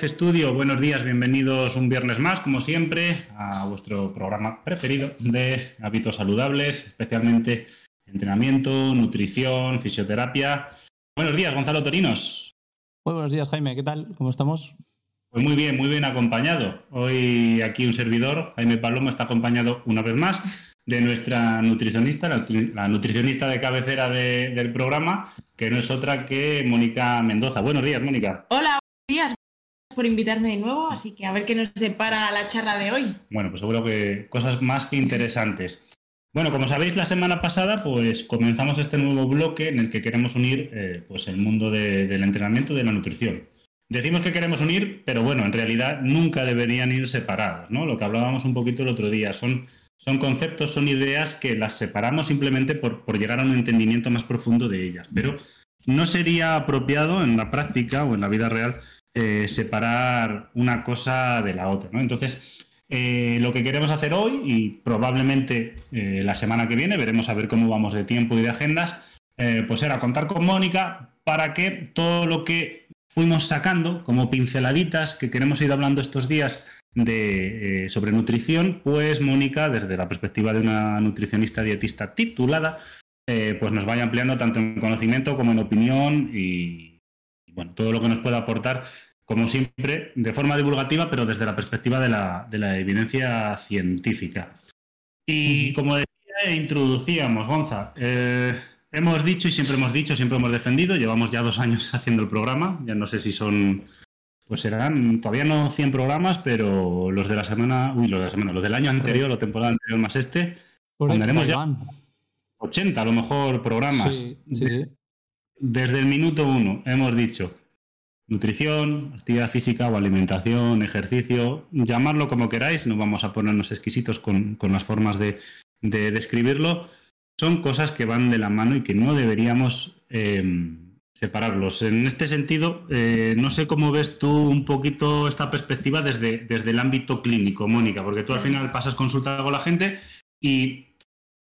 de Life Studio, buenos días, bienvenidos un viernes más, como siempre, a vuestro programa preferido de hábitos saludables, especialmente entrenamiento, nutrición, fisioterapia. Buenos días, Gonzalo Torinos. Muy buenos días, Jaime, ¿qué tal? ¿Cómo estamos? Pues muy bien, muy bien acompañado. Hoy aquí un servidor, Jaime Palomo, está acompañado una vez más de nuestra nutricionista, la, nutricionista de cabecera del programa, que no es otra que Mónica Mendoza. Buenos días, Mónica. Hola, buenos días. Por invitarme de nuevo, así que a ver qué nos depara la charla de hoy. Bueno, pues seguro que cosas más que interesantes. Bueno, como sabéis, la semana pasada pues comenzamos este nuevo bloque en el que queremos unir eh, pues el mundo del entrenamiento y de la nutrición. Decimos que queremos unir, pero bueno, en realidad nunca deberían ir separados, ¿no? Lo que hablábamos un poquito el otro día, son son conceptos, son ideas que las separamos simplemente por, llegar a un entendimiento más profundo de ellas. Pero no sería apropiado en la práctica o en la vida real eh, separar una cosa de la otra. Entonces, eh, lo que queremos hacer hoy y probablemente eh, la semana que viene, veremos a ver cómo vamos de tiempo y de agendas, pues era contar con Mónica para que todo lo que fuimos sacando como pinceladitas que queremos ir hablando estos días de, sobre nutrición, pues Mónica, desde la perspectiva de una nutricionista dietista titulada, pues nos vaya ampliando tanto en conocimiento como en opinión y, bueno, todo lo que nos pueda aportar, como siempre, de forma divulgativa, pero desde la perspectiva de la, de la evidencia científica. Y como decía, introducíamos, Gonza, eh, hemos dicho y siempre hemos dicho, siempre hemos defendido, llevamos ya dos años haciendo el programa, ya no sé si son pues serán todavía no 100 programas, pero los de la semana, uy, los de la semana, los del año anterior o temporada anterior más este, andaremos ya 80 a lo mejor programas. Sí, sí, Desde el minuto uno hemos dicho nutrición, actividad física o alimentación, ejercicio, llamarlo como queráis, no vamos a ponernos exquisitos con, las formas de, describirlo. Son cosas que van de la mano y que no deberíamos em, separarlos. En este sentido, eh, no sé cómo ves tú un poquito esta perspectiva desde, desde el ámbito clínico, Mónica, porque tú al final pasas consulta con la gente y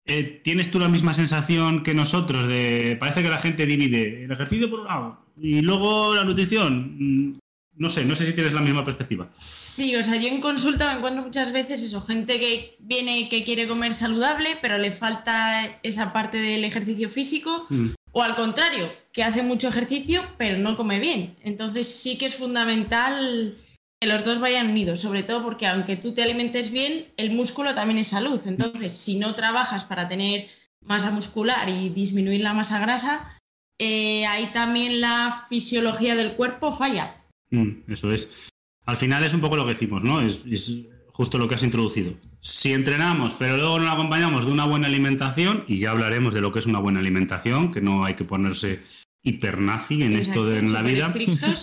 eh, tienes tú la misma sensación que nosotros de parece que la gente divide el ejercicio por un lado y luego la nutrición. Mm, no sé, no sé si tienes la misma perspectiva. Sí, o sea, yo en consulta me encuentro muchas veces eso, gente que viene que quiere comer saludable, pero le falta esa parte del ejercicio físico. Mm. O al contrario, que hace mucho ejercicio pero no come bien. Entonces sí que es fundamental que los dos vayan unidos, sobre todo porque aunque tú te alimentes bien, el músculo también es salud. Entonces, si no trabajas para tener masa muscular y disminuir la masa grasa, eh, ahí también la fisiología del cuerpo falla. Mm, eso es. Al final es un poco lo que decimos, ¿no? Es, es justo lo que has introducido. Si entrenamos, pero luego no acompañamos de una buena alimentación, y ya hablaremos de lo que es una buena alimentación, que no hay que ponerse hipernazi en esto de en la vida.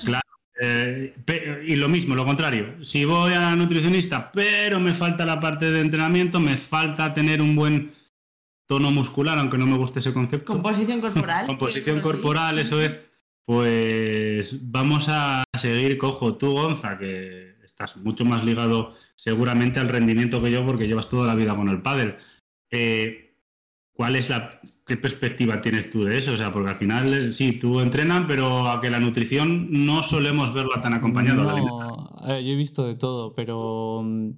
Claro. Eh, y lo mismo, lo contrario. Si voy a la nutricionista, pero me falta la parte de entrenamiento, me falta tener un buen tono muscular, aunque no me guste ese concepto. Composición corporal. Composición corporal, eso es. Pues vamos a seguir cojo. Tú, Gonza, que estás mucho más ligado seguramente al rendimiento que yo porque llevas toda la vida con el pádel. Eh, ¿Cuál es la qué perspectiva tienes tú de eso? O sea, porque al final eh, sí, tú entrenan, pero a que la nutrición no solemos verla tan acompañada. No, yo he visto de todo, pero mm,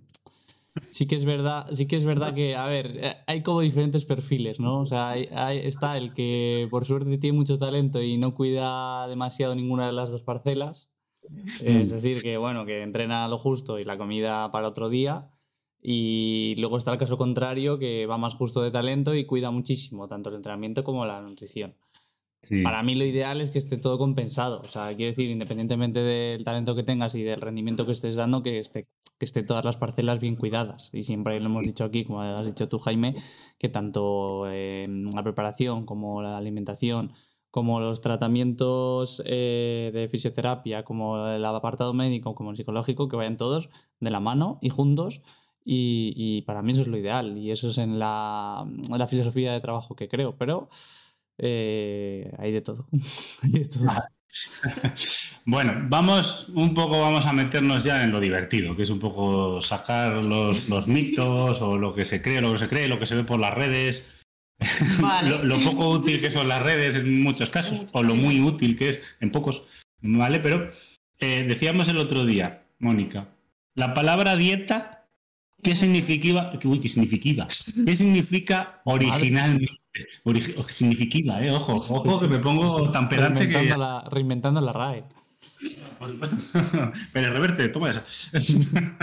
sí que es verdad, sí que es verdad que, a ver, eh, hay como diferentes perfiles, ¿no? O sea, está el que por suerte tiene mucho talento y no cuida demasiado ninguna de las dos parcelas es decir, que bueno, que entrena lo justo y la comida para otro día. Y luego está el caso contrario, que va más justo de talento y cuida muchísimo, tanto el entrenamiento como la nutrición. Para mí lo ideal es que esté todo compensado. O sea, quiero decir, independientemente del talento que tengas y del rendimiento que estés dando, que esté, que esté todas las parcelas bien cuidadas. Y siempre lo hemos dicho aquí, como has dicho tú, Jaime, que tanto la preparación como la alimentación como los tratamientos eh, de fisioterapia, como el apartado médico, como el psicológico, que vayan todos de la mano y juntos. Y, para mí eso es lo ideal y eso es en la, filosofía de trabajo que creo, pero eh, hay de todo. bueno, vamos un poco, vamos a meternos ya en lo divertido, que es un poco sacar los, los mitos o lo que se cree, lo que se cree, lo que se ve por las redes lo, poco útil que son las redes en muchos casos, o lo muy útil que es en pocos, ¿vale? Pero eh, decíamos el otro día, Mónica, la palabra dieta, ¿qué significa? Uy, ¿qué significa? ¿Qué significa originalmente? Origi significa, eh, ojo, ojo que me pongo tan pedante reinventando que... La, reinventando la RAE. Pero reverte, toma esa.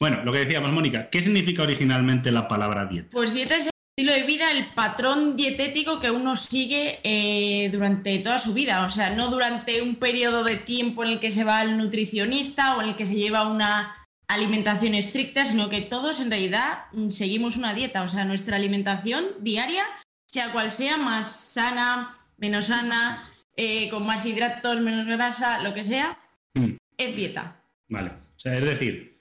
bueno, lo que decíamos, Mónica, ¿qué significa originalmente la palabra dieta? Pues dieta es el estilo de vida, el patrón dietético que uno sigue eh, durante toda su vida. O sea, no durante un periodo de tiempo en el que se va al nutricionista o en el que se lleva una alimentación estricta, sino que todos en realidad seguimos una dieta. O sea, nuestra alimentación diaria, sea cual sea, más sana, menos sana, eh, con más hidratos, menos grasa, lo que sea, mm. es dieta. Vale. O sea, es decir,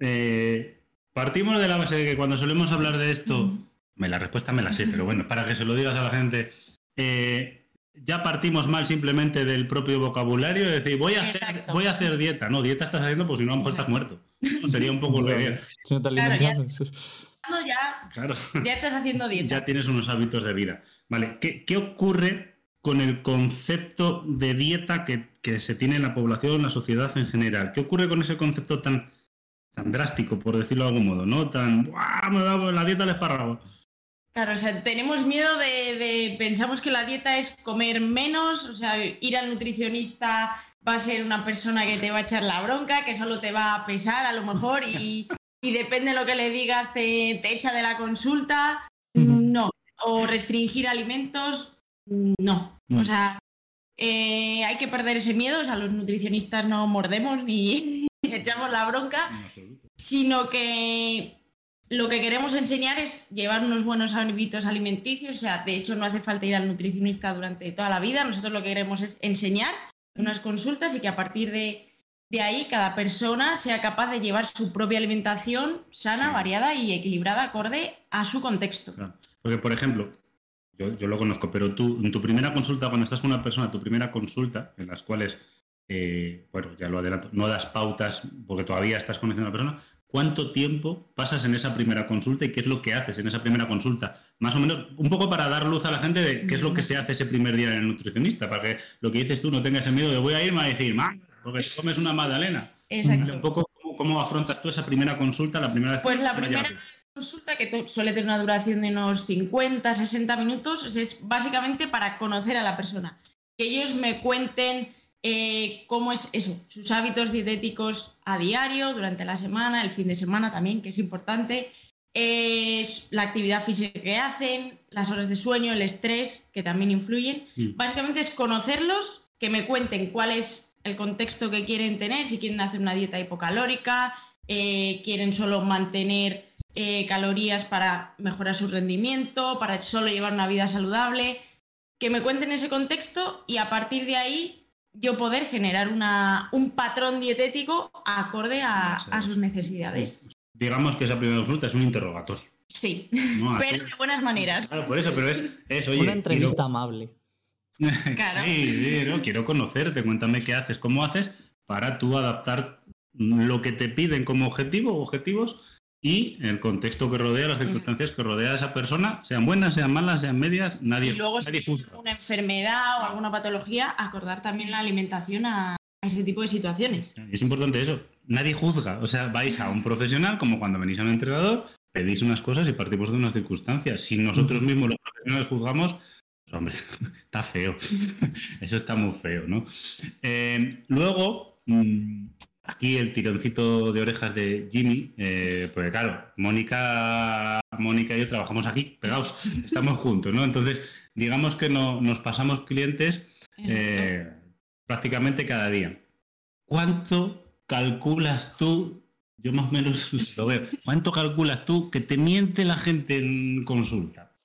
eh, partimos de la base de que cuando solemos hablar de esto, me la respuesta me la sé, pero bueno, para que se lo digas a la gente, eh, ya partimos mal simplemente del propio vocabulario, es decir, voy a, hacer, voy a hacer dieta. No, dieta estás haciendo, pues si no, a lo mejor estás muerto. Sería un poco claro, ya, ya, estás haciendo dieta. Ya tienes unos hábitos de vida. Vale, ¿qué, qué ocurre con el concepto de dieta que, que, se tiene en la población, en la sociedad en general? ¿Qué ocurre con ese concepto tan, tan drástico, por decirlo de algún modo? ¿No? Tan, ¡buah! Me da la dieta del espárrago. Claro, o sea, tenemos miedo de, Pensamos que la dieta es comer menos, o sea, ir al nutricionista va a ser una persona que te va a echar la bronca, que solo te va a pesar a lo mejor y, depende de lo que le digas te, echa de la consulta. No. O restringir alimentos, no. O sea, eh, hay que perder ese miedo, o sea, los nutricionistas no mordemos ni echamos la bronca, sino que lo que queremos enseñar es llevar unos buenos hábitos alimenticios, o sea, de hecho no hace falta ir al nutricionista durante toda la vida, nosotros lo que queremos es enseñar unas consultas y que a partir de, ahí cada persona sea capaz de llevar su propia alimentación sana, variada y equilibrada acorde a su contexto. Porque, por ejemplo, yo, lo conozco, pero tú, en tu primera consulta, cuando estás con una persona, tu primera consulta, en las cuales, eh, bueno, ya lo adelanto, no das pautas porque todavía estás conociendo a una persona, ¿Cuánto tiempo pasas en esa primera consulta y qué es lo que haces en esa primera consulta? Más o menos, un poco para dar luz a la gente de qué es lo que se hace ese primer día en el nutricionista, para que lo que dices tú no tengas ese miedo de voy a irme a decir, porque te comes una magdalena. Exacto. Un poco cómo, afrontas tú esa primera consulta, la primera vez Pues la primera consulta, que suele tener una duración de unos 50, 60 minutos, es básicamente para conocer a la persona. Que ellos me cuenten eh, cómo es eso, sus hábitos dietéticos a diario, durante la semana, el fin de semana también, que es importante, la actividad física que hacen, las horas de sueño, el estrés, que también influyen. Mm. Básicamente es conocerlos, que me cuenten cuál es el contexto que quieren tener, si quieren hacer una dieta hipocalórica, eh, quieren solo mantener eh, calorías para mejorar su rendimiento, para solo llevar una vida saludable, que me cuenten ese contexto y a partir de ahí yo poder generar una, un patrón dietético acorde a, sus necesidades. Digamos que esa primera consulta es un interrogatorio. Sí, pero de buenas maneras. Claro, por eso, pero es, es oye, Una entrevista amable. Claro. sí, sí no, quiero conocerte, cuéntame qué haces, cómo haces para tú adaptar lo que te piden como objetivo, objetivos, y el contexto que rodea, las circunstancias que rodea a esa persona, sean buenas, sean malas, sean medias, nadie, y luego, nadie si una enfermedad o alguna patología, acordar también la alimentación a, ese tipo de situaciones. Es importante eso, nadie juzga, o sea, vais a un profesional como cuando venís a un entrenador, pedís unas cosas y partimos de unas circunstancias. Si nosotros mismos los profesionales juzgamos, pues, hombre, está feo, eso está muy feo, ¿no? Eh, luego... Mm, aquí el tironcito de orejas de Jimmy, eh, porque claro, Mónica, Mónica y yo trabajamos aquí, pegados, estamos juntos, ¿no? Entonces, digamos que no, nos pasamos clientes eh, prácticamente cada día. ¿Cuánto calculas tú? Yo más o menos lo veo. ¿Cuánto calculas tú que te miente la gente en consulta?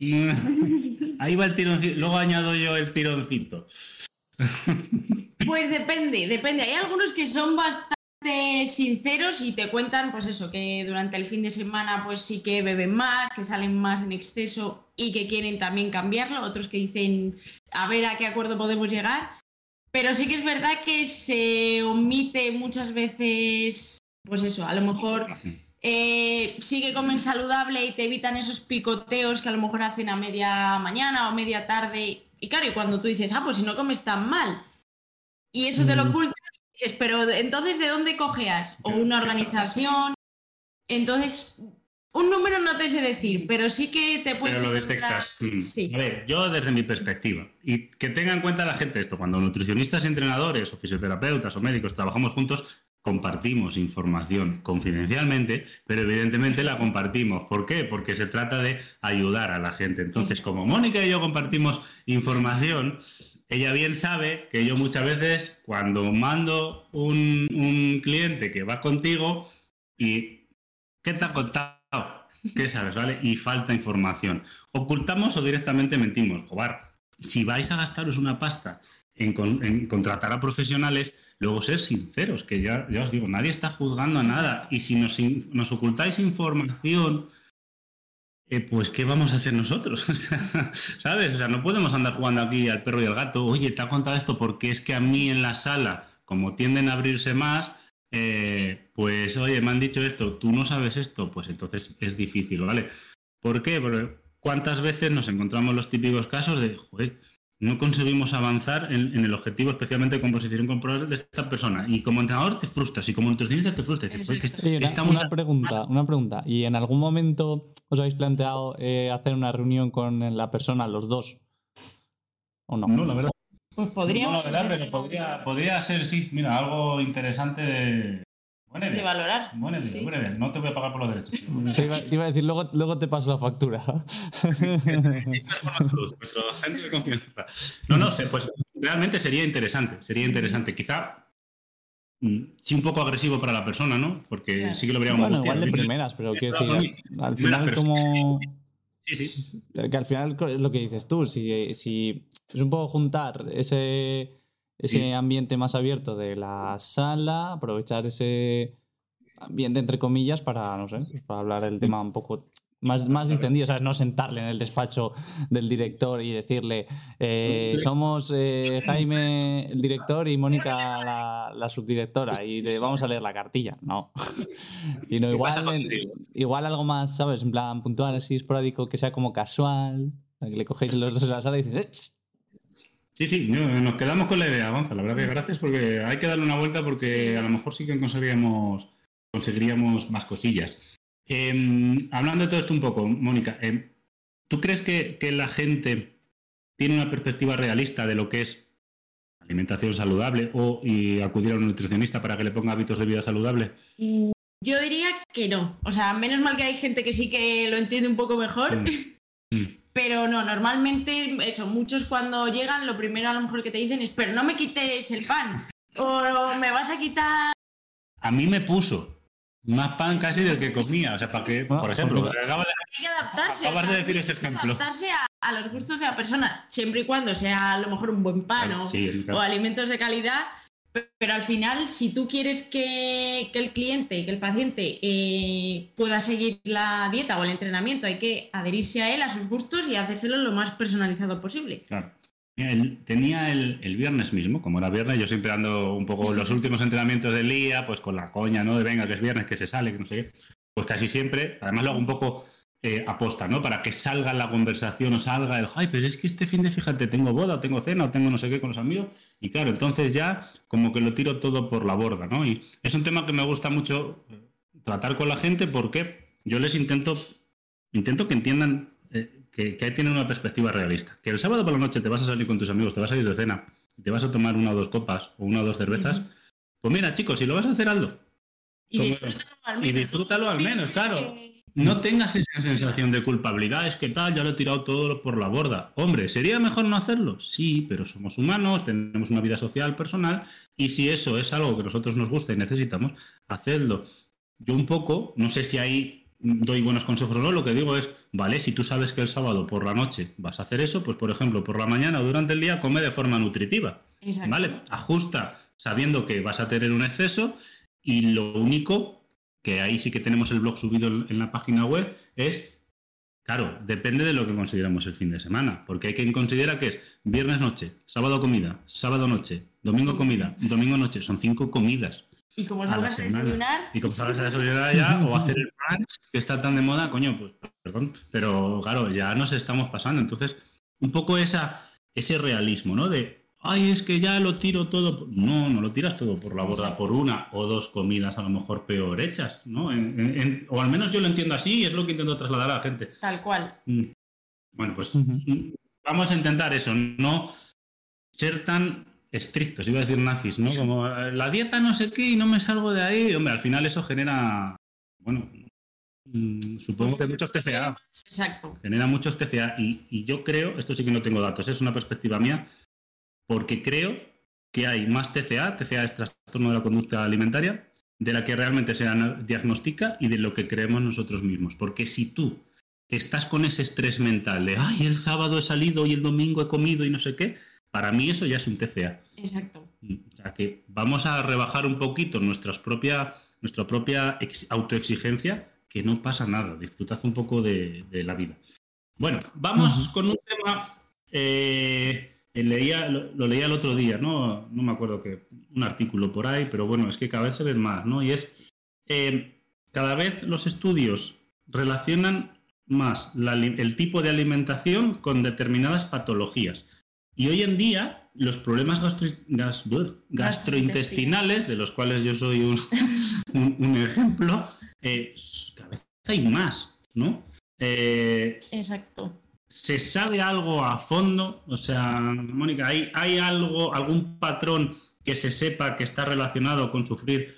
Ahí va el tironcito. Luego añado yo el tironcito. Pues depende, depende. Hay algunos que son bastante sinceros y te cuentan, pues eso, que durante el fin de semana pues sí que beben más, que salen más en exceso y que quieren también cambiarlo. Otros que dicen, a ver a qué acuerdo podemos llegar. Pero sí que es verdad que se omite muchas veces, pues eso, a lo mejor eh, sí que comen saludable y te evitan esos picoteos que a lo mejor hacen a media mañana o media tarde. Y claro, y cuando tú dices, ah, pues si no comes tan mal, y eso te lo mm. oculta, dices, pero entonces, ¿de dónde cogeas? O una organización. Entonces, un número no te sé decir, pero sí que te puedes. Pero lo encontrar- detectas. Mm. Sí. A ver, yo desde mi perspectiva, y que tenga en cuenta la gente esto, cuando nutricionistas, entrenadores o fisioterapeutas o médicos trabajamos juntos, compartimos información confidencialmente, pero evidentemente la compartimos. ¿Por qué? Porque se trata de ayudar a la gente. Entonces, como Mónica y yo compartimos información, ella bien sabe que yo muchas veces cuando mando un, un cliente que va contigo y ¿qué te ha contado? ¿Qué sabes? ¿Vale? Y falta información. Ocultamos o directamente mentimos. Jobar, si vais a gastaros una pasta en, con- en contratar a profesionales, luego ser sinceros, que ya, ya os digo, nadie está juzgando a nada. Y si nos, nos ocultáis información, eh, pues ¿qué vamos a hacer nosotros? ¿Sabes? O sea, no podemos andar jugando aquí al perro y al gato. Oye, te ha contado esto porque es que a mí en la sala, como tienden a abrirse más, eh, pues oye, me han dicho esto, tú no sabes esto, pues entonces es difícil, ¿vale? ¿Por qué? Porque cuántas veces nos encontramos los típicos casos de, joder, no conseguimos avanzar en, en el objetivo, especialmente con posición corporal de esta persona. Y como entrenador te frustras, y como nutricionista te frustras. Dices, "Joder, que Exacto. Oye, una, estamos una pregunta, una pregunta. ¿Y en algún momento os habéis planteado eh, hacer una reunión con la persona, los dos? ¿O no? No, la verdad. Pues podríamos. No, la verdad, pero podría, podría ser, sí, mira, algo interesante de. Buena de valorar. Buena idea, Sí. buena idea. No te voy a pagar por los derechos. Te iba, te iba a decir, luego, luego te paso la factura. No, no, pues realmente sería interesante, sería interesante. Quizá mm, sí un poco agresivo para la persona, ¿no? Porque Claro. sí que lo vería una bueno, igual de primeras, pero quiero decir, al final pero como... Sí, sí. Que al final es lo que dices tú, si, si es un poco juntar ese, ese Sí. ambiente más abierto de la sala, aprovechar ese ambiente entre comillas para, no sé, para hablar el tema un poco más, más distendido, ¿sabes? No sentarle en el despacho del director y decirle, eh, somos eh, Jaime el director y Mónica la, la subdirectora y le vamos a leer la cartilla. No. Sino ¿Qué pasa igual, igual algo más, ¿sabes? En plan puntual, así esporádico, que sea como casual, que le cogéis los dos en la sala y dices, "Eh, Sí, sí, no, nos quedamos con la idea, Gonzalo. La verdad que gracias porque hay que darle una vuelta porque Sí. a lo mejor sí que conseguiríamos, conseguiríamos más cosillas. Eh, hablando de todo esto un poco, Mónica, eh, ¿tú crees que, que la gente tiene una perspectiva realista de lo que es alimentación saludable o y acudir a un nutricionista para que le ponga hábitos de vida saludable? Mm, Yo diría que no. O sea, menos mal que hay gente que sí que lo entiende un poco mejor. Mm. Pero no, normalmente eso, muchos cuando llegan lo primero a lo mejor que te dicen es, pero no me quites el pan. O me vas a quitar... A mí me puso más pan casi del que comía. O sea, para que, Ah, por ejemplo, porque- acaba de Hay que adaptarse. Acabas de decir ese hay que ejemplo. Adaptarse a, a los gustos de la persona, siempre y cuando sea a lo mejor un buen pan o, Sí, claro. o alimentos de calidad. Pe- Pero al final, si tú quieres que, que el cliente, que el paciente eh, pueda seguir la dieta o el entrenamiento, hay que adherirse a él, a sus gustos y hacérselo lo más personalizado posible. Claro. El- tenía el, el viernes mismo, como era viernes, yo siempre ando un poco los últimos entrenamientos del día, pues con la coña, ¿no? De venga, que es viernes, que se sale, que no sé qué. Pues casi siempre, además lo hago un poco eh, aposta, ¿no? Para que salga la conversación o salga el, ay, pero es que este fin de, fíjate, tengo boda, o tengo cena, o tengo no sé qué con los amigos. Y claro, entonces ya como que lo tiro todo por la borda, ¿no? Y es un tema que me gusta mucho tratar con la gente porque yo les intento, intento que entiendan eh, que, que ahí tienen una perspectiva realista. Que el sábado por la noche te vas a salir con tus amigos, te vas a ir de cena, y te vas a tomar una o dos copas o una o dos cervezas. Pues mira, chicos, si lo vas a hacer, hazlo. Y disfrútalo al y menos. disfrútalo al menos, claro. No tengas esa sensación de culpabilidad, es que tal, ya lo he tirado todo por la borda. Hombre, ¿sería mejor no hacerlo? Sí, pero somos humanos, tenemos una vida social, personal, y si eso es algo que nosotros nos gusta y necesitamos, hacedlo. Yo un poco, no sé si ahí doy buenos consejos o no, lo que digo es, vale, si tú sabes que el sábado por la noche vas a hacer eso, pues por ejemplo, por la mañana o durante el día come de forma nutritiva. Exacto. ¿Vale? Ajusta sabiendo que vas a tener un exceso y lo único que ahí sí que tenemos el blog subido en la página web es, claro, depende de lo que consideramos el fin de semana, porque hay quien considera que es viernes noche, sábado comida, sábado noche, domingo comida, domingo noche, son cinco comidas. Y como salgas a desayunar, Y como sabes a desayunar ya, o hacer el brunch, que está tan de moda, coño, pues perdón, pero claro, ya nos estamos pasando. Entonces, un poco esa, ese realismo, ¿no? De, ay, es que ya lo tiro todo. No, no lo tiras todo por la borda, por una o dos comidas a lo mejor peor hechas, ¿no? o al menos yo lo entiendo así y es lo que intento trasladar a la gente. Tal cual. Mm. Bueno, pues mm, vamos a intentar eso, no ser tan estrictos, iba a decir nazis, ¿no? Como eh, la dieta no sé qué y no me salgo de ahí. Hombre, al final eso genera, bueno, mm, supongo que muchos TCA. Exacto. Genera muchos TCA y, y yo creo, esto sí que no tengo datos, es una perspectiva mía, porque creo que hay más TCA, TCA es trastorno de la conducta alimentaria, de la que realmente se diagnostica y de lo que creemos nosotros mismos. Porque si tú estás con ese estrés mental de, ay, el sábado he salido y el domingo he comido y no sé qué, para mí eso ya es un TCA. Exacto. Mm, o sea que vamos a rebajar un poquito nuestras propia, nuestra propia autoexigencia, que no pasa nada, disfrutad un poco de, la vida. Bueno, vamos con un tema eh, leía, lo, leía el otro día, ¿no? No me acuerdo que un artículo por ahí, pero bueno, es que cada vez se ven más, ¿no? Y es, eh, cada vez los estudios relacionan más el tipo de alimentación con determinadas patologías. Y hoy en día, los problemas gastrointestinales, de los cuales yo soy un, un, ejemplo, eh, cada vez hay más, ¿no? Eh, Exacto. ¿Se sabe algo a fondo? O sea, Mónica, ¿hay, ¿hay algo, algún patrón que se sepa que está relacionado con sufrir,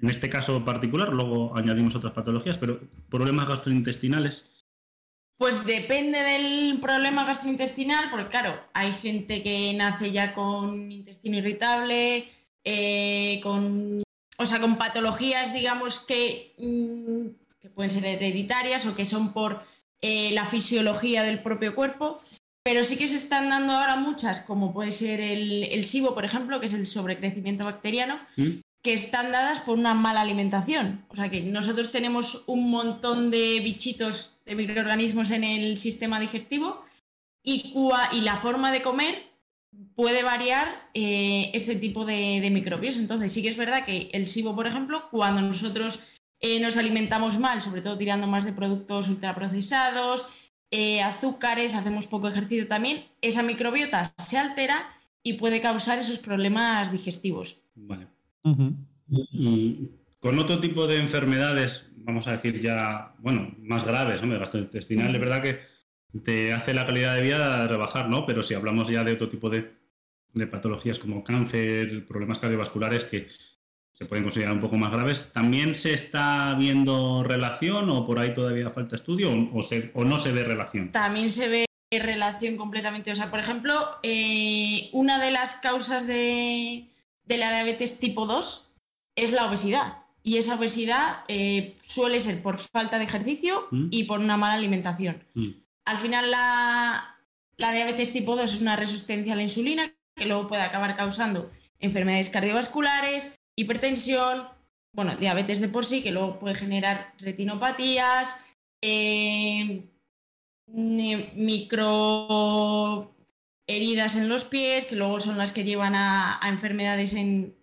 en este caso particular, luego añadimos otras patologías, pero problemas gastrointestinales? Pues depende del problema gastrointestinal, porque claro, hay gente que nace ya con intestino irritable, eh, con, o sea, con patologías, digamos, que, mm, que pueden ser hereditarias o que son por eh, la fisiología del propio cuerpo, pero sí que se están dando ahora muchas, como puede ser el, el SIBO, por ejemplo, que es el sobrecrecimiento bacteriano, ¿Mm? que están dadas por una mala alimentación. O sea que nosotros tenemos un montón de bichitos, de microorganismos en el sistema digestivo y, y la forma de comer puede variar eh, este tipo de, de, microbios. Entonces sí que es verdad que el SIBO, por ejemplo, cuando nosotros eh, nos alimentamos mal, sobre todo tirando más de productos ultraprocesados, eh, azúcares, hacemos poco ejercicio también, esa microbiota se altera y puede causar esos problemas digestivos. Vale. con otro tipo de enfermedades, vamos a decir ya, bueno, más graves, ¿no? gastrointestinal, de verdad que te hace la calidad de vida rebajar, ¿no? Pero si hablamos ya de otro tipo de, de patologías como cáncer, problemas cardiovasculares que se pueden considerar un poco más graves. ¿También se está viendo relación o por ahí todavía falta estudio o, no se ve relación? También se ve relación completamente. O sea, por ejemplo, eh, una de las causas de, la diabetes tipo 2 es la obesidad. Y esa obesidad eh, suele ser por falta de ejercicio ¿Mm? y por una mala alimentación. ¿Mm? Al final, la, la diabetes tipo 2 es una resistencia a la insulina que luego puede acabar causando enfermedades cardiovasculares, hipertensión, bueno, diabetes de por sí, que luego puede generar retinopatías, eh, micro heridas en los pies, que luego son las que llevan a, enfermedades en,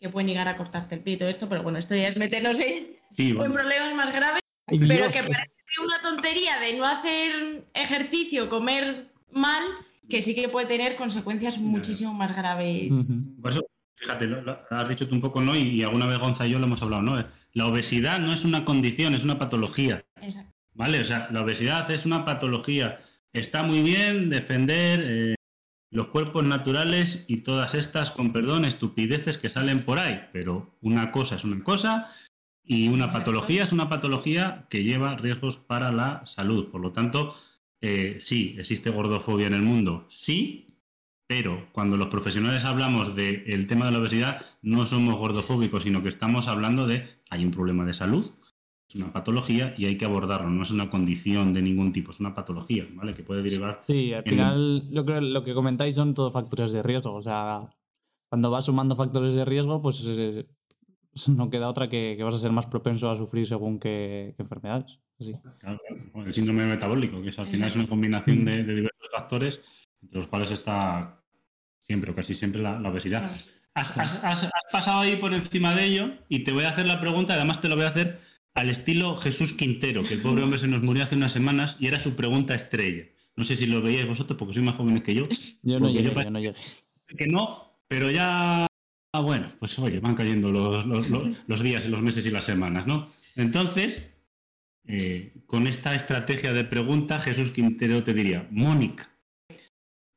que pueden llegar a cortarte el pie y todo esto, pero bueno, esto ya es meternos en, problemas más graves, pero que parece una tontería de no hacer ejercicio, comer mal, que sí que puede tener consecuencias muchísimo más graves. Fíjate, lo, has dicho tú un poco, ¿no? Y, alguna vez Gonza y yo lo hemos hablado, ¿no? La obesidad no es una condición, es una patología. Exacto. ¿Vale? O sea, la obesidad es una patología. Está muy bien defender eh, los cuerpos naturales y todas estas, con perdón, estupideces que salen por ahí, pero una cosa es una cosa y una patología es una patología que lleva riesgos para la salud. Por lo tanto, eh, sí, existe gordofobia en el mundo, sí, pero cuando los profesionales hablamos del tema de la obesidad, no somos gordofóbicos, sino que estamos hablando de hay un problema de salud, es una patología y hay que abordarlo, no es una condición de ningún tipo, es una patología, ¿vale? Que puede derivar. Sí, al final lo, que, lo que comentáis son todos factores de riesgo. O sea, cuando vas sumando factores de riesgo, pues no queda otra que, vas a ser más propenso a sufrir según qué, enfermedades. Claro, el síndrome metabólico, que es, al final es una combinación de diversos factores entre los cuales está siempre o casi siempre la, obesidad. Has, pasado ahí por encima de ello y te voy a hacer la pregunta, además te lo voy a hacer al estilo Jesús Quintero, que el pobre hombre se nos murió hace unas semanas y era su pregunta estrella. No sé si lo veíais vosotros porque sois más jóvenes que yo. Yo no llegué, yo, no llegué. que no, pero ya, ah, bueno, pues oye, van cayendo los, los, los, los días, los meses y las semanas, ¿no? Entonces, eh, con esta estrategia de pregunta, Jesús Quintero te diría, Mónica,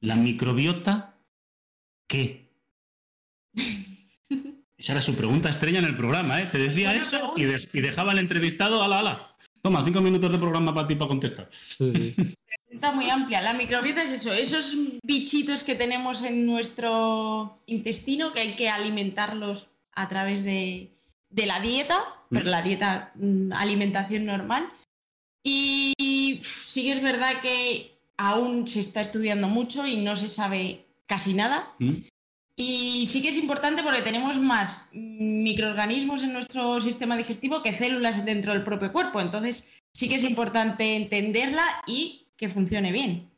¿la microbiota qué? Esa era su pregunta estrella en el programa, ¿eh? Te decía Buena eso pregunta. y, dejaba al entrevistado, ala, ala. Toma, cinco minutos de programa para ti para contestar. Sí, sí. Está muy amplia. La microbiota es eso, esos bichitos que tenemos en nuestro intestino que hay que alimentarlos a través de, de la dieta, pero la dieta, mm, alimentación normal. Y sí que es verdad que aún se está estudiando mucho y no se sabe casi nada. ¿Mm? Y sí que es importante porque tenemos más microorganismos en nuestro sistema digestivo que células dentro del propio cuerpo. Entonces sí que es importante entenderla y que funcione bien.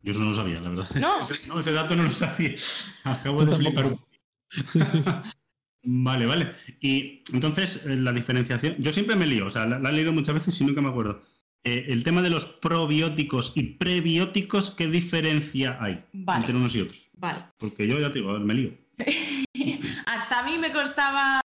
Yo eso no lo sabía, la verdad. No. Ese, no, ese dato no lo sabía. Acabo de flipar. un. Vale, vale. Y entonces, eh, la diferenciación. Yo siempre me lío, o sea, la, la he leído muchas veces y nunca me acuerdo. Eh, el tema de los probióticos y prebióticos, ¿qué diferencia hay Vale. entre unos y otros? Vale. Porque yo ya te digo, me lío. Hasta a mí me costaba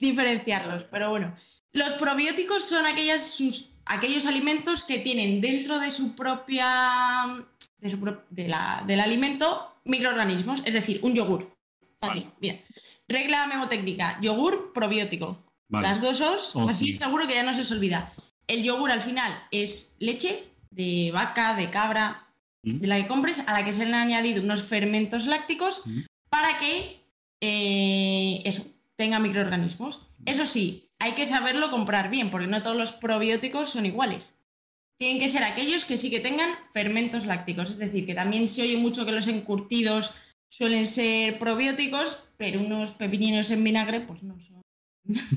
diferenciarlos, pero bueno. Los probióticos son aquellas sus- aquellos alimentos que tienen dentro de su propia. de su pro- de la- del alimento microorganismos, es decir, un yogur. Fácil, Vale. bien. Regla memotécnica: yogur probiótico. Vale. Las dos os, así seguro que ya no se os olvida. El yogur al final es leche de vaca, de cabra, Mm. de la que compres, a la que se le han añadido unos fermentos lácticos Mm. para que eh, eso tenga microorganismos. Eso sí, hay que saberlo comprar bien, porque no todos los probióticos son iguales. Tienen que ser aquellos que sí que tengan fermentos lácticos, es decir, que también se oye mucho que los encurtidos suelen ser probióticos, pero unos pepininos en vinagre, pues no son.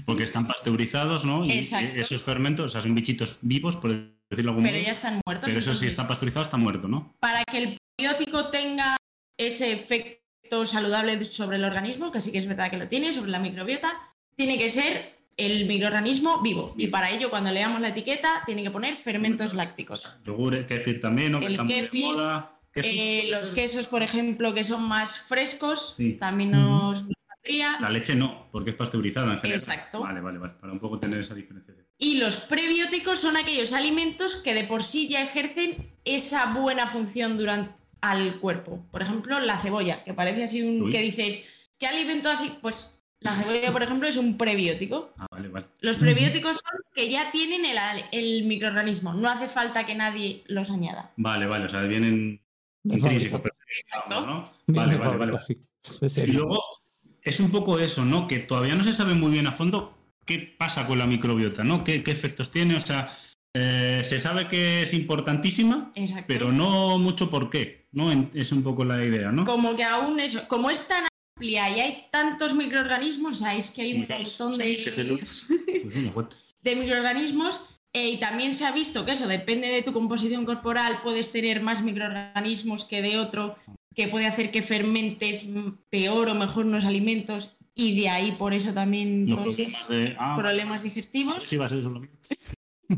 Porque están pasteurizados, ¿no? Y Exacto. eh, esos fermentos, o sea, son bichitos vivos, por decirlo de algún Pero modo. ya están muertos. Pero eso sí entonces- está pasteurizado, está muerto, ¿no? para que el probiótico tenga ese efecto saludable sobre el organismo, que sí que es verdad que lo tiene, sobre la microbiota, tiene que ser el microorganismo vivo. Y para ello, cuando leamos la etiqueta, tiene que poner fermentos lácticos. Yogur, kéfir también, ¿no? Que El está muy de moda. Eh, los quesos. por ejemplo, que son más frescos, Sí. también nos nos La leche no, porque es pasteurizada en general. Exacto. Vale, vale, vale. Para un poco tener esa diferenciación. Y los prebióticos son aquellos alimentos que de por sí ya ejercen esa buena función durante al cuerpo. Por ejemplo, la cebolla, que parece así un Uy. que dices, ¿qué alimento así? Pues la cebolla, por ejemplo, es un prebiótico. Ah, vale, vale. Los prebióticos son que ya tienen el, microorganismo, no hace falta que nadie los añada. Vale, vale. O sea, vienen intrínsecos, pero- vamos, ¿no? Vale, vale, vale. De Y luego es un poco eso, ¿no? Que todavía no se sabe muy bien a fondo qué pasa con la microbiota, ¿no? ¿Qué, qué efectos tiene? O sea, eh, se sabe que es importantísima, Exacto. pero no mucho por qué, ¿no? En- Es un poco la idea, ¿no? Como que aún eso, como es tan amplia y hay tantos microorganismos, o sea, es que hay un montón de... Pues de microorganismos eh, y también se ha visto que eso depende de tu composición corporal, puedes tener más microorganismos que de otro, que puede hacer que fermentes peor o mejor unos alimentos y de ahí por eso también Los todos problemas esos de. Ah, problemas digestivos. sí, va a ser eso lo mismo.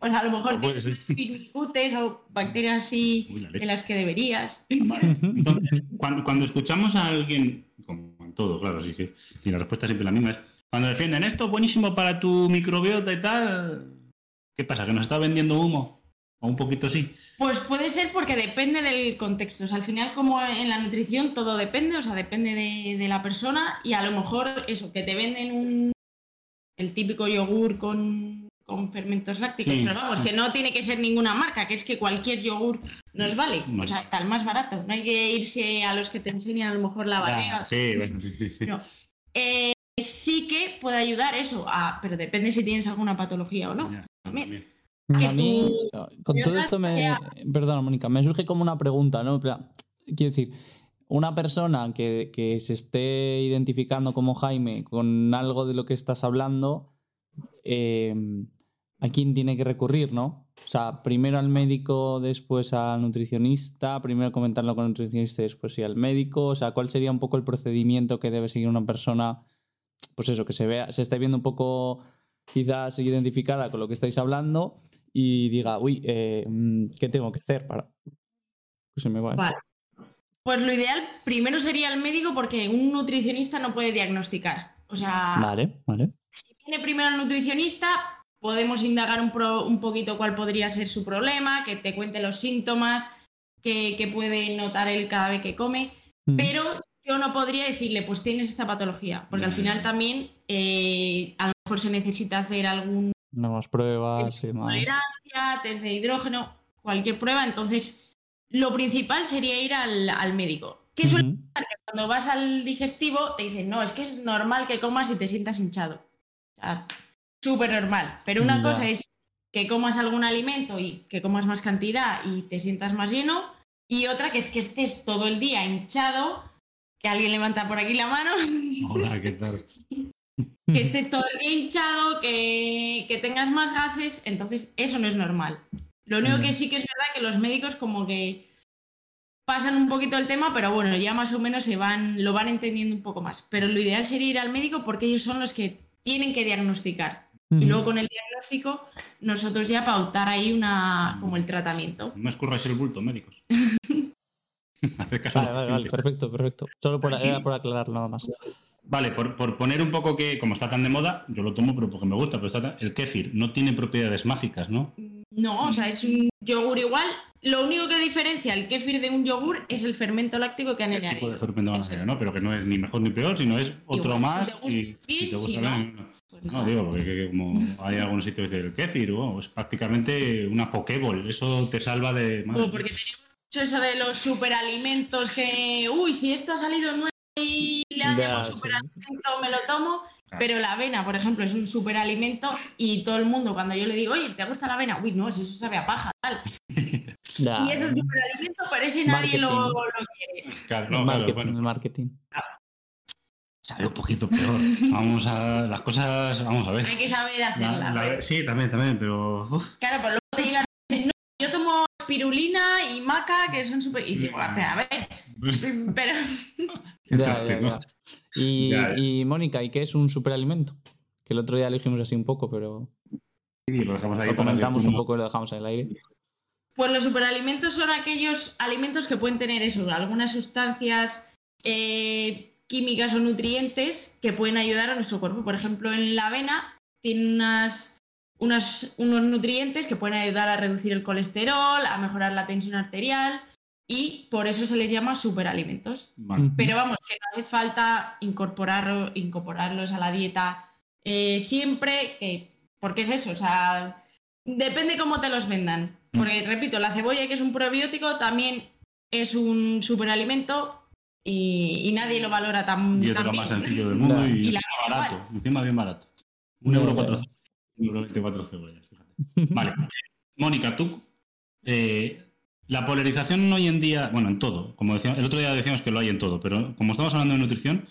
Pues a lo mejor No firmicutes o bacterias así Uy, la de las que deberías. Vale. Entonces, cuando, cuando escuchamos a alguien, como en todo, claro, así que y la respuesta es siempre la misma, es cuando defienden esto es buenísimo para tu microbiota y tal, ¿qué pasa? ¿Que nos está vendiendo humo? O un poquito sí. Pues puede ser porque depende del contexto. O sea, al final, como en la nutrición, todo depende, o sea, depende de, de la persona y a lo mejor eso, que te venden un el típico yogur con, con fermentos lácticos, Sí. pero vamos, que no tiene que ser ninguna marca, que es que cualquier yogur nos vale. O sea, hasta el más barato. No hay que irse a los que te enseñan a lo mejor la barriga. sí, bueno, sí, sí, sí. No. Eh, sí que puede ayudar eso, a, pero depende si tienes alguna patología o no. Ya, También. también. A mí, con todo esto me. Perdona, Mónica, me surge como una pregunta, ¿no? Quiero decir, una persona que, que se esté identificando como Jaime con algo de lo que estás hablando, eh, ¿a quién tiene que recurrir, no? O sea, primero al médico, después al nutricionista, primero comentarlo con el nutricionista y después sí al médico. O sea, ¿cuál sería un poco el procedimiento que debe seguir una persona? Pues eso, que se vea, se esté viendo un poco quizás identificada con lo que estáis hablando y diga, uy, eh, mm, ¿qué tengo que hacer para...? Pues se me va. esto. Vale. Pues lo ideal primero sería el médico porque un nutricionista no puede diagnosticar. O sea, Vale, vale. si viene primero el nutricionista, podemos indagar un, pro- un poquito cuál podría ser su problema, que te cuente los síntomas que, que puede notar él cada vez que come. Mm. Pero yo no podría decirle, pues tienes esta patología, porque al final también eh, a lo mejor se necesita hacer algún No más pruebas y tolerancia, test de hidrógeno, cualquier prueba. Entonces, lo principal sería ir al, al médico. ¿Qué suele pasar? Que cuando vas al digestivo te dicen, no, es que es normal que comas y te sientas hinchado. O sea, súper normal. Pero una Ya. cosa es que comas algún alimento y que comas más cantidad y te sientas más lleno. Y otra que es que estés todo el día hinchado, que alguien levanta por aquí la mano, Hola, ¿qué tal? que estés todo el día hinchado, que, que tengas más gases, entonces eso no es normal. Lo único Mm. que sí que es verdad que los médicos como que pasan un poquito el tema, pero bueno, ya más o menos se van, lo van entendiendo un poco más. Pero lo ideal sería ir al médico porque ellos son los que tienen que diagnosticar. Y luego con el diagnóstico, nosotros ya pautar ahí una como el tratamiento. No me escurráis el bulto, médicos. Caso Vale, vale, vale, perfecto, perfecto. Solo por, era por aclarar nada más. Vale, por, por poner un poco que, como está tan de moda, yo lo tomo pero porque me gusta, pero está tan- el kéfir no tiene propiedades mágicas, ¿no? No, o sea, es un yogur igual. Lo único que diferencia el kéfir de un yogur es el fermento láctico que han El tipo de añadido. fermento van a ser, ¿no? Pero que no es ni mejor ni peor, sino es otro Igual, más. si te gusta y bien, si te gusta si bien, no. Pues No, digo, porque que- que como hay algunos sitios que dicen el kéfir, wow, es prácticamente una pokéball. Eso te salva de. madre Como porque tenemos mucho eso de los superalimentos que, uy, si esto ha salido nuevo y sí. me lo tomo. Claro. Pero la avena, por ejemplo, es un superalimento y todo el mundo, cuando yo le digo, oye, ¿te gusta la avena? Uy, no, si eso sabe a paja, tal. Ya, Y es un superalimento, pero ese nadie lo, quiere. Claro, el no, claro, marketing, bueno, el marketing. sabe un poquito peor. Vamos a. Las cosas. Vamos a ver. Hay que saber La- hacerla. la- sí, también, también, pero. uf, Claro, pero luego te llegan no, yo tomo espirulina y maca, que son super... Y digo, "Ah, a ver, pero... Ya, ya, ya. Y, Ya, ya. y Mónica, ¿y qué es un superalimento? Que el otro día lo dijimos así un poco, pero Sí, lo dejamos ahí lo comentamos un poco y lo dejamos en el aire. Pues los superalimentos son aquellos alimentos que pueden tener eso, algunas sustancias eh, químicas o nutrientes que pueden ayudar a nuestro cuerpo. Por ejemplo, en la avena tiene unas, unos, unos nutrientes que pueden ayudar a reducir el colesterol, a mejorar la tensión arterial y por eso se les llama superalimentos. Vale. Pero vamos, que no hace falta incorporarlo, incorporarlos a la dieta eh, siempre, porque es eso, o sea, depende cómo te los vendan. Porque, repito, la cebolla, que es un probiótico, también es un superalimento y, nadie lo valora tan, y bien. Y es más sencillo del mundo y, la es barato, encima bien barato. Un euro cuatrocientos. 24 cebollas, fíjate. Vale. Mónica, tú, eh, la polarización hoy en día, bueno, en todo, como decía, el otro día decíamos que lo hay en todo, pero como estamos hablando de nutrición,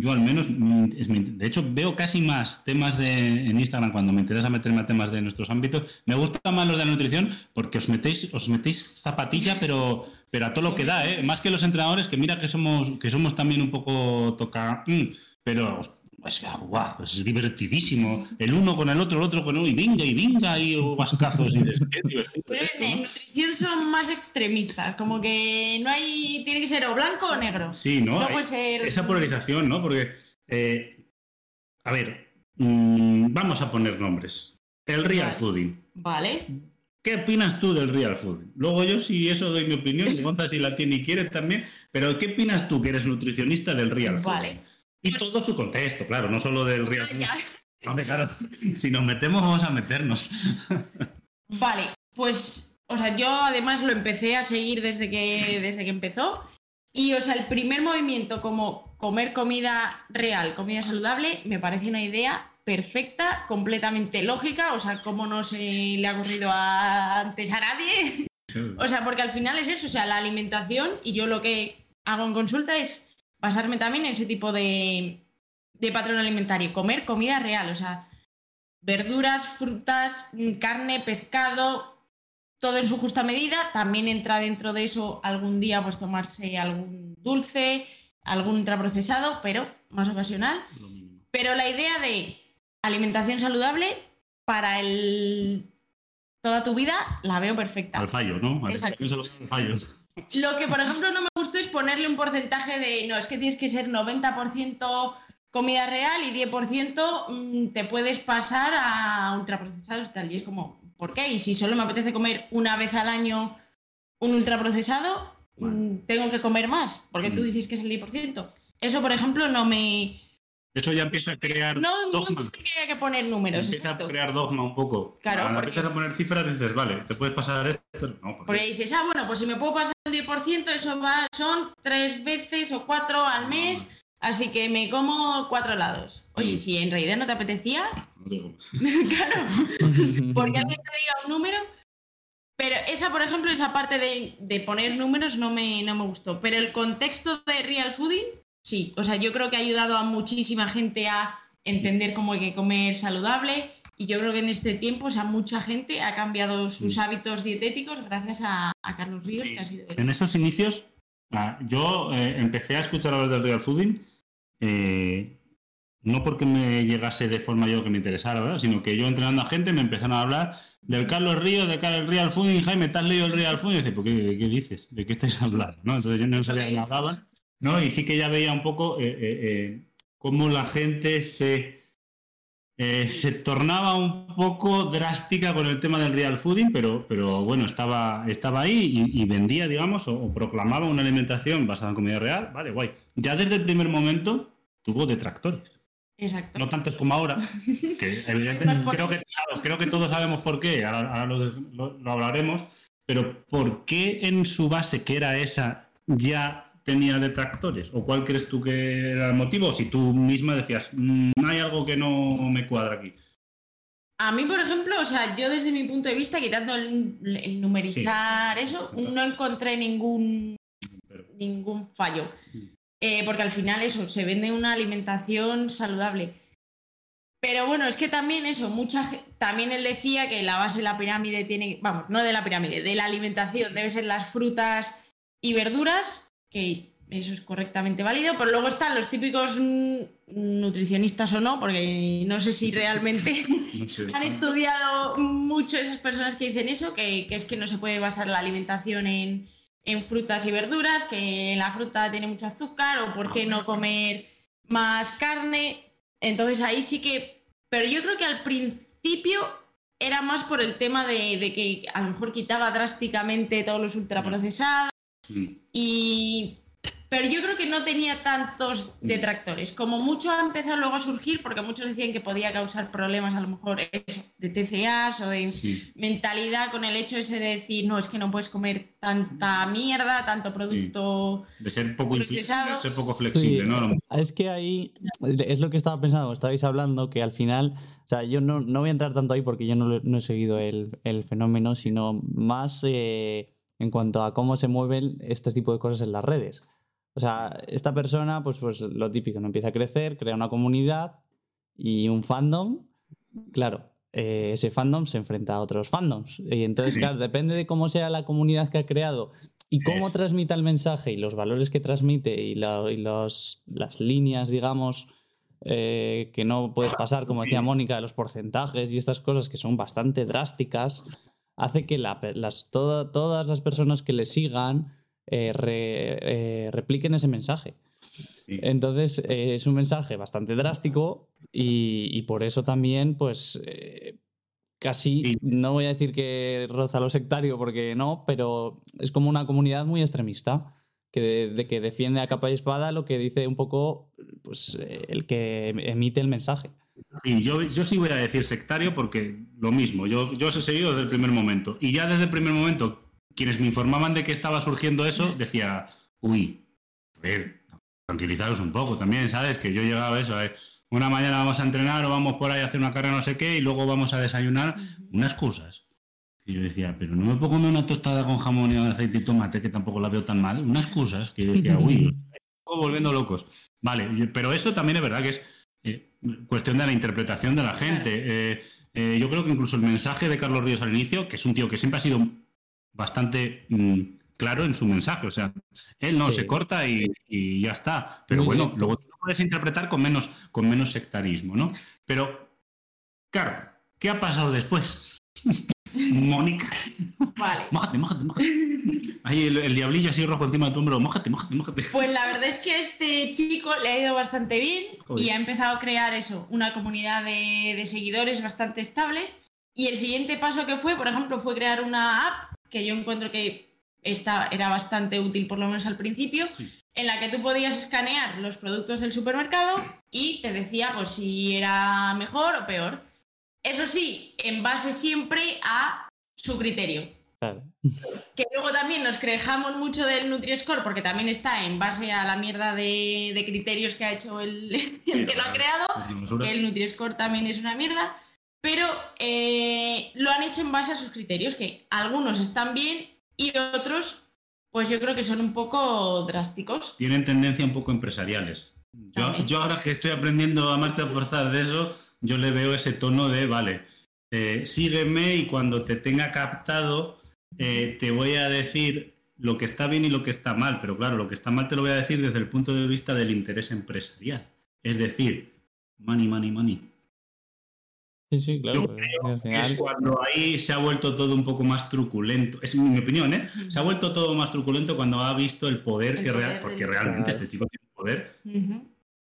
yo al menos, de hecho, veo casi más temas de, en Instagram cuando me interesa meterme a temas de nuestros ámbitos. Me gusta más los de la nutrición porque os metéis, os metéis zapatilla, pero, pero a todo lo que da, ¿eh? Más que los entrenadores, que mira que somos, que somos también un poco toca, mm, pero es, guau, es divertidísimo. El uno con el otro, el otro con el otro, y venga, y venga, y vascazos, y qué divertido Pero es en nutrición son más extremistas, como que no hay, tiene que ser o blanco o negro. Sí, ¿no? No puede ser... Esa polarización, ¿no? Porque, eh, a ver, mm, vamos a poner nombres. El real Vale. fooding. Vale. ¿Qué opinas tú del real fooding? Luego yo, si eso doy mi opinión, Gonza si la tiene y quiere también, pero ¿qué opinas tú que eres nutricionista del real fooding? Vale. Y todo su contexto, claro, no solo del real. Hombre, claro, si nos metemos, vamos a meternos. Vale, pues, o sea, yo además lo empecé a seguir desde que, desde que empezó. Y, o sea, el primer movimiento como comer comida real, comida saludable, me parece una idea perfecta, completamente lógica. O sea, como no se le ha ocurrido a- antes a nadie. O sea, porque al final es eso, o sea, la alimentación y yo lo que hago en consulta es basarme también en ese tipo de, de patrón alimentario, comer comida real, o sea, verduras, frutas, mm, carne, pescado, todo en su justa medida. También entra dentro de eso algún día pues tomarse algún dulce, algún ultraprocesado, pero más ocasional. Pero la idea de alimentación saludable para el toda tu vida la veo perfecta. Al fallo, ¿no? Al fallo. Lo que, por ejemplo, no me gustó es ponerle un porcentaje de, no, es que tienes que ser 90% comida real y 10% mm, te puedes pasar a ultraprocesados y tal. Y es como, ¿por qué? Y si solo me apetece comer una vez al año un ultraprocesado, mm, tengo que comer más, porque tú mm. dices que es el 10%. Eso, por ejemplo, no me... Eso ya empieza a crear no, dogmas. No que poner números. Empieza a crear dogma un poco. Claro. Cuando empiezas a poner cifras dices, vale, te puedes pasar esto. No, porque... dices, ah, bueno, pues si me puedo pasar un 10%, eso va, son tres veces o cuatro al mes Así que me como cuatro helados. Oye, mm. si en realidad no te apetecía, claro, porque alguien te diga un número. Pero esa, por ejemplo, esa parte de, poner números no me, no me gustó. Pero el contexto de Real Fooding, sí. O sea, yo creo que ha ayudado a muchísima gente a entender cómo hay que comer saludable. Y yo creo que en este tiempo, o sea, mucha gente ha cambiado sus mm. hábitos dietéticos gracias a, Carlos Ríos, que ha sido. En esos inicios, Ah, yo eh, empecé a escuchar hablar del real fooding, eh, no porque me llegase de forma yo que me interesara, sino que yo entrenando a gente me empezaron a hablar del Carlos Ríos, del Real Fooding, Jaime, ¿te has leído el Real Fooding? Y dice, ¿por qué, dices? ¿De qué estáis hablando? ¿no? Entonces yo no sabía de qué hablaban, ¿no? Y sí que ya veía un poco eh, cómo la gente se eh, se tornaba un poco drástica con el tema del real fooding, pero, pero bueno, estaba, estaba ahí y, vendía, digamos, o, proclamaba una alimentación basada en comida real. Vale, guay. Ya desde el primer momento tuvo detractores. Exacto. No tantos como ahora, que evidentemente creo que, creo que todos sabemos por qué, ahora, lo, lo hablaremos, pero ¿por qué en su base, que era esa, ya tenía detractores? ¿O cuál crees tú que era el motivo? Si tú misma decías, no mm, hay algo que no me cuadra aquí. A mí, por ejemplo, o sea, yo desde mi punto de vista, quitando el, numerizar, eso, no encontré ningún, ningún fallo. Mm. Eh, porque al final eso, se vende una alimentación saludable. Pero bueno, es que también eso, mucha también él decía que la base de la pirámide tiene, vamos, no de la pirámide, de la alimentación, debe ser las frutas y verduras, que eso es correctamente válido, pero luego están los típicos nutricionistas o no, porque no sé si realmente han estudiado mucho esas personas que dicen eso, que, es que no se puede basar la alimentación en, frutas y verduras, que la fruta tiene mucho azúcar o por qué no comer más carne. Entonces ahí sí que... Pero yo creo que al principio era más por el tema de, de que a lo mejor quitaba drásticamente todos los ultraprocesados y pero yo creo que no tenía tantos detractores. Como mucho ha empezado luego a surgir, porque muchos decían que podía causar problemas, a lo mejor eso, de TCAs o de mentalidad con el hecho ese de decir, no, es que no puedes comer tanta mierda, tanto producto. De ser poco, ser poco flexible, ¿no? Es que ahí es lo que estaba pensando, estabais hablando, que al final. O sea, yo no, no voy a entrar tanto ahí porque yo no, he seguido el, el, fenómeno, sino más. Eh, en cuanto a cómo se mueven este tipo de cosas en las redes. O sea, esta persona, pues, pues lo típico, ¿no? empieza a crecer, crea una comunidad y un fandom. Claro, eh, ese fandom se enfrenta a otros fandoms. Y entonces, claro, depende de cómo sea la comunidad que ha creado y cómo transmita el mensaje y los valores que transmite y, las líneas, digamos, eh, que no puedes pasar, como decía Mónica, de los porcentajes y estas cosas que son bastante drásticas, hace que las, todas las personas que le sigan eh, eh, repliquen ese mensaje. Entonces eh, es un mensaje bastante drástico y, por eso también, pues casi, no voy a decir que roza lo sectario porque no, pero es como una comunidad muy extremista. Que, de, que defiende a capa y espada lo que dice un poco pues, el que emite el mensaje. Y yo, yo sí voy a decir sectario porque lo mismo, yo, yo os he seguido desde el primer momento. Y ya desde el primer momento, quienes me informaban de que estaba surgiendo eso, decía, uy, a ver, tranquilizaros un poco también, ¿sabes? Que yo llegaba a eso, a ver, una mañana vamos a entrenar o vamos por ahí a hacer una carrera no sé qué y luego vamos a desayunar unas cosas. Y yo decía, pero no me puedo comer una tostada con jamón y aceite y tomate, que tampoco la veo tan mal. Unas cosas que yo decía, uy, volviendo locos. Vale, pero eso también es verdad que es eh, cuestión de la interpretación de la gente. Eh, eh, yo creo que incluso el mensaje de Carlos Ríos al inicio, que es un tío que siempre ha sido bastante mm, claro en su mensaje, o sea, él no se corta y, ya está. Pero bueno, luego tú lo puedes interpretar con menos, con menos sectarismo, ¿no? Pero, claro, ¿qué ha pasado después? Mónica. Vale. Mójate, mójate, mójate. Ahí el, el diablillo así rojo encima de tu hombro. Mójate, mójate, mójate. Pues la verdad es que a este chico le ha ido bastante bien Joder. y ha empezado a crear eso, una comunidad de, de seguidores bastante estables. Y el siguiente paso que fue, por ejemplo, fue crear una app que yo encuentro que esta era bastante útil, por lo menos al principio, Sí. en la que tú podías escanear los productos del supermercado y te decía pues si era mejor o peor. Eso sí, en base siempre a su criterio. Claro. Que luego también nos quejamos mucho del Nutri-Score porque también está en base a la mierda de, de criterios que ha hecho el, el que lo ha creado, que el Nutri-Score también es una mierda, pero eh, lo han hecho en base a sus criterios, que algunos están bien y otros, pues yo creo que son un poco drásticos. Tienen tendencia un poco empresariales. Yo, yo ahora que estoy aprendiendo a marcha forzar de eso, yo le veo ese tono de, vale, eh, sígueme y cuando te tenga captado eh, te voy a decir lo que está bien y lo que está mal, pero claro, lo que está mal te lo voy a decir desde el punto de vista del interés empresarial. Es decir, money, money, money. Sí, sí, claro. Yo porque creo que es cuando ahí se ha vuelto todo un poco más truculento. Es mi opinión, ¿eh? Se ha vuelto todo más truculento cuando ha visto el poder El que poder real, porque realmente este chico tiene un poder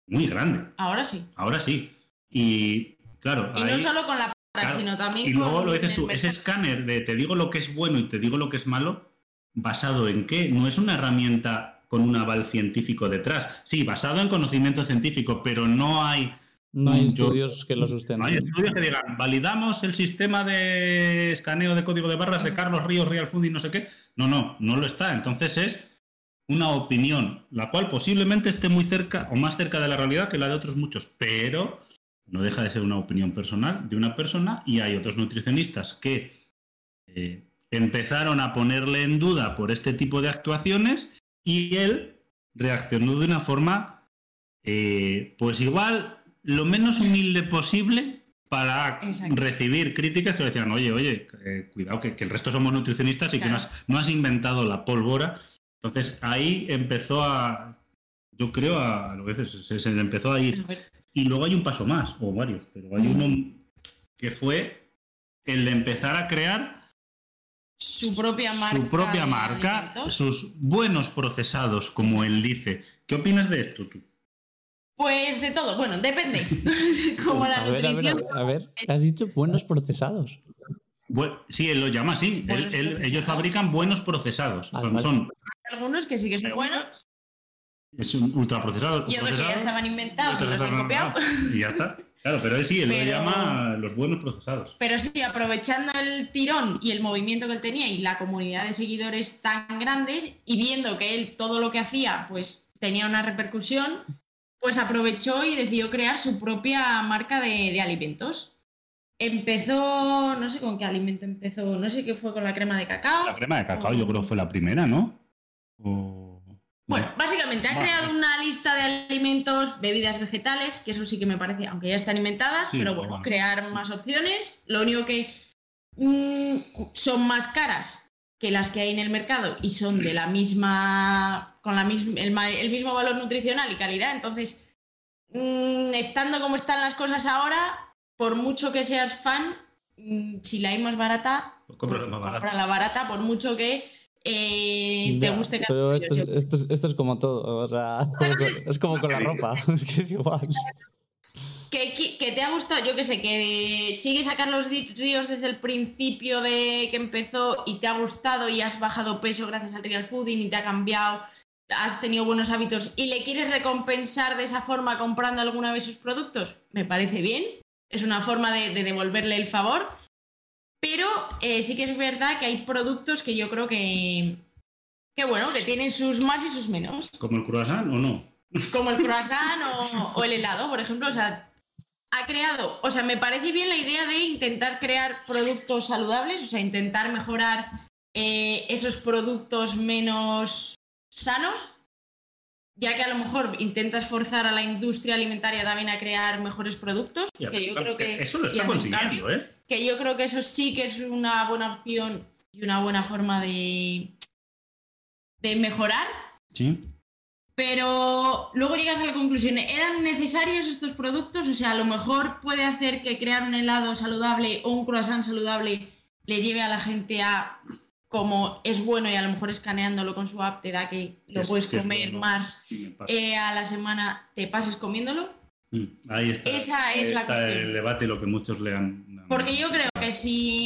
muy grande. Ahora sí. Ahora sí. Y claro, Y no solo con la claro, sino también y luego lo dices tú, ese escáner de te digo lo que es bueno y te digo lo que es malo, ¿basado en qué? No es una herramienta con un aval científico detrás. Sí, basado en conocimiento científico, pero no hay No hay Mm, yo- estudios que lo No sustenten. hay estudios que digan, validamos el sistema de escaneo de código de barras de Carlos Ríos, Real Food y no sé qué. No, no, no lo está. Entonces es una opinión, la cual posiblemente esté muy cerca o más cerca de la realidad que la de otros muchos, pero no deja de ser una opinión personal de una persona y hay otros nutricionistas que eh, empezaron a ponerle en duda por este tipo de actuaciones y él reaccionó de una forma, eh, pues igual, lo menos humilde posible para Exacto. recibir críticas que le decían, oye, oye, eh, cuidado, que, que el resto somos nutricionistas y que no has, no has inventado la pólvora. Entonces ahí empezó a, yo creo, a, a veces se, se le empezó a ir. Y luego hay un paso más, o varios, pero hay uno que fue el de empezar a crear su propia marca. su propia de marca, alimentos. sus buenos procesados, como él dice. ¿Qué opinas de esto tú? Pues de todo, bueno, depende. Como la a ver, a ver, a nutrición. ver, a ver. Has dicho buenos procesados. Bueno, sí, él lo llama así. Él- él- ellos fabrican buenos procesados. Ah, son Algunos que sí que son buenos es un ultraprocesado. y otros que ya estaban inventados los han copiado. Y ya está. Claro, pero él sí, él Pero- lo llama los buenos procesados. Pero sí, aprovechando el tirón y el movimiento que él tenía y la comunidad de seguidores tan grandes y viendo que él todo lo que hacía pues tenía una repercusión, pues aprovechó y decidió crear su propia marca de, de alimentos. Empezó, no sé con qué alimento empezó, no sé qué fue con la crema de cacao. La crema de cacao yo creo que fue la primera, ¿no? O- Bueno, básicamente ha creado una lista de alimentos, bebidas vegetales, que eso sí que me parece, aunque ya están inventadas, Sí, pero bueno, bueno. crear más opciones. Lo único que mm, son más caras que las que hay en el mercado y son de la misma, con la misma, el, mismo valor nutricional y calidad. Entonces, mm, estando como están las cosas ahora, por mucho que seas fan, mm, si la hay más barata, Pues barata. compra la barata, por mucho que eh, te Ya, guste Pero esto es, esto, es, esto es como todo. O sea, como con- es como con la ropa. Es que es igual. que, que- que te ha gustado, yo que sé, que sigues a Carlos Ríos desde el principio de que empezó y te ha gustado y has bajado peso gracias al real fooding y te ha cambiado, has tenido buenos hábitos y le quieres recompensar de esa forma comprando alguna vez sus productos, me parece bien. Es una forma de, de devolverle el favor. Pero eh, sí que es verdad que hay productos que yo creo que, que bueno, que tienen sus más y sus menos ¿Como el croissant o no? como el croissant o, o el helado, por ejemplo. O sea, ha creado, o sea, me parece bien la idea de intentar crear productos saludables, o sea, intentar mejorar eh, esos productos menos sanos, ya que a lo mejor intentas forzar a la industria alimentaria también a crear mejores productos, que yo creo que, eso lo está consiguiendo. ¿eh? Que yo creo que eso sí que es una buena opción y una buena forma de, de mejorar. Sí. Pero luego llegas a la conclusión, ¿eran necesarios estos productos? O sea, a lo mejor puede hacer que crear un helado saludable o un croissant saludable le lleve a la gente a como es bueno y a lo mejor escaneándolo con su app te da que lo Es- puedes comer bueno. más eh, a la semana, te pases comiéndolo. Mm, Ahí está. esa es la está cuestión. el debate, lo que muchos le han. Porque yo creo que si.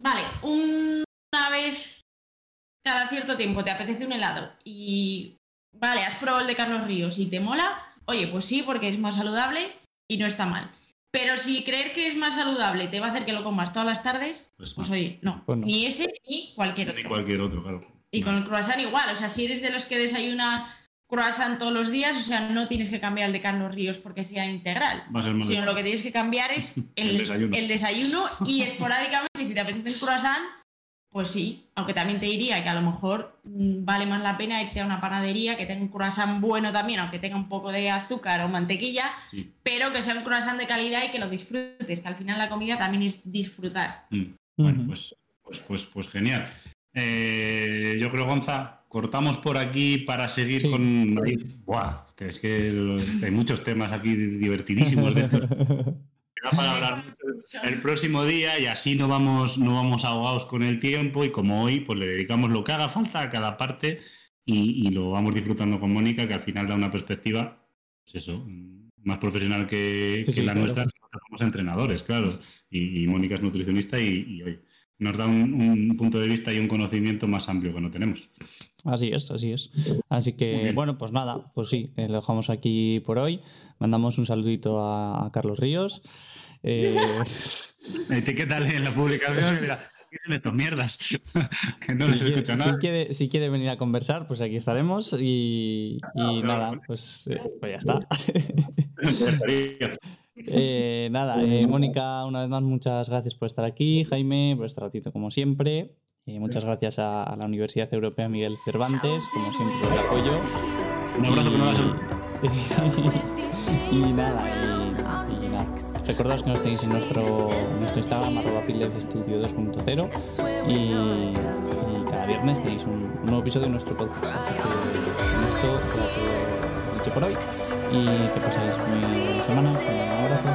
Vale, una vez cada cierto tiempo te apetece un helado y. Vale, has probado el de Carlos Ríos y te mola, oye, pues sí, porque es más saludable y no está mal. Pero si creer que es más saludable te va a hacer que lo comas todas las tardes, Pues pues no. oye, no. Pues no. Ni ese ni cualquier Ni otro. cualquier otro, claro. Y con el croissant igual, o sea, si eres de los que desayuna croissant todos los días, o sea, no tienes que cambiar el de Carlos Ríos porque sea integral. Va a ser más. Sino lo que tienes que cambiar es el, El desayuno. el desayuno y esporádicamente, si te apetece un croissant, pues sí. Aunque también te diría que a lo mejor mm, vale más la pena irte a una panadería que tenga un croissant bueno también, aunque tenga un poco de azúcar o mantequilla, Sí. pero que sea un croissant de calidad y que lo disfrutes, que al final la comida también es disfrutar. Mm. Bueno, pues, pues, pues, pues genial. Eh, yo creo, Gonza, cortamos por aquí para seguir Sí. con. Buah, es que hay muchos temas aquí divertidísimos de estos. que da para hablar mucho el próximo día y así no vamos, no vamos ahogados con el tiempo y como hoy, pues le dedicamos lo que haga falta a cada parte y, y lo vamos disfrutando con Mónica, que al final da una perspectiva, pues eso, más profesional que, Sí, que sí, la claro. nuestra, somos entrenadores, claro, y, y Mónica es nutricionista y, y hoy nos da un, un punto de vista y un conocimiento más amplio que no tenemos. Así es, así es. Así que, bueno, pues nada, pues sí, eh, lo dejamos aquí por hoy. Mandamos un saludito a, a Carlos Ríos. Eh, Etiquétale en la publicación mira, ¿qué son estas mierdas? que no si, les quiere, escucha si nada. quiere- si quiere venir a conversar, pues aquí estaremos. Y, nada, pues, eh, pues ya está. Eh, nada, eh, Mónica, una vez más, muchas gracias por estar aquí. Jaime, por este ratito, como siempre. Eh, muchas gracias a, a la Universidad Europea Miguel Cervantes, como siempre, por el apoyo. Un abrazo que no y nada, y, y nada. Recordaos que nos tenéis en nuestro, en nuestro Instagram, arroba Studio 2.0 y, y cada viernes tenéis un, un nuevo episodio de nuestro podcast. Así que con esto por hoy y que pasáis muy buena semana. Un abrazo.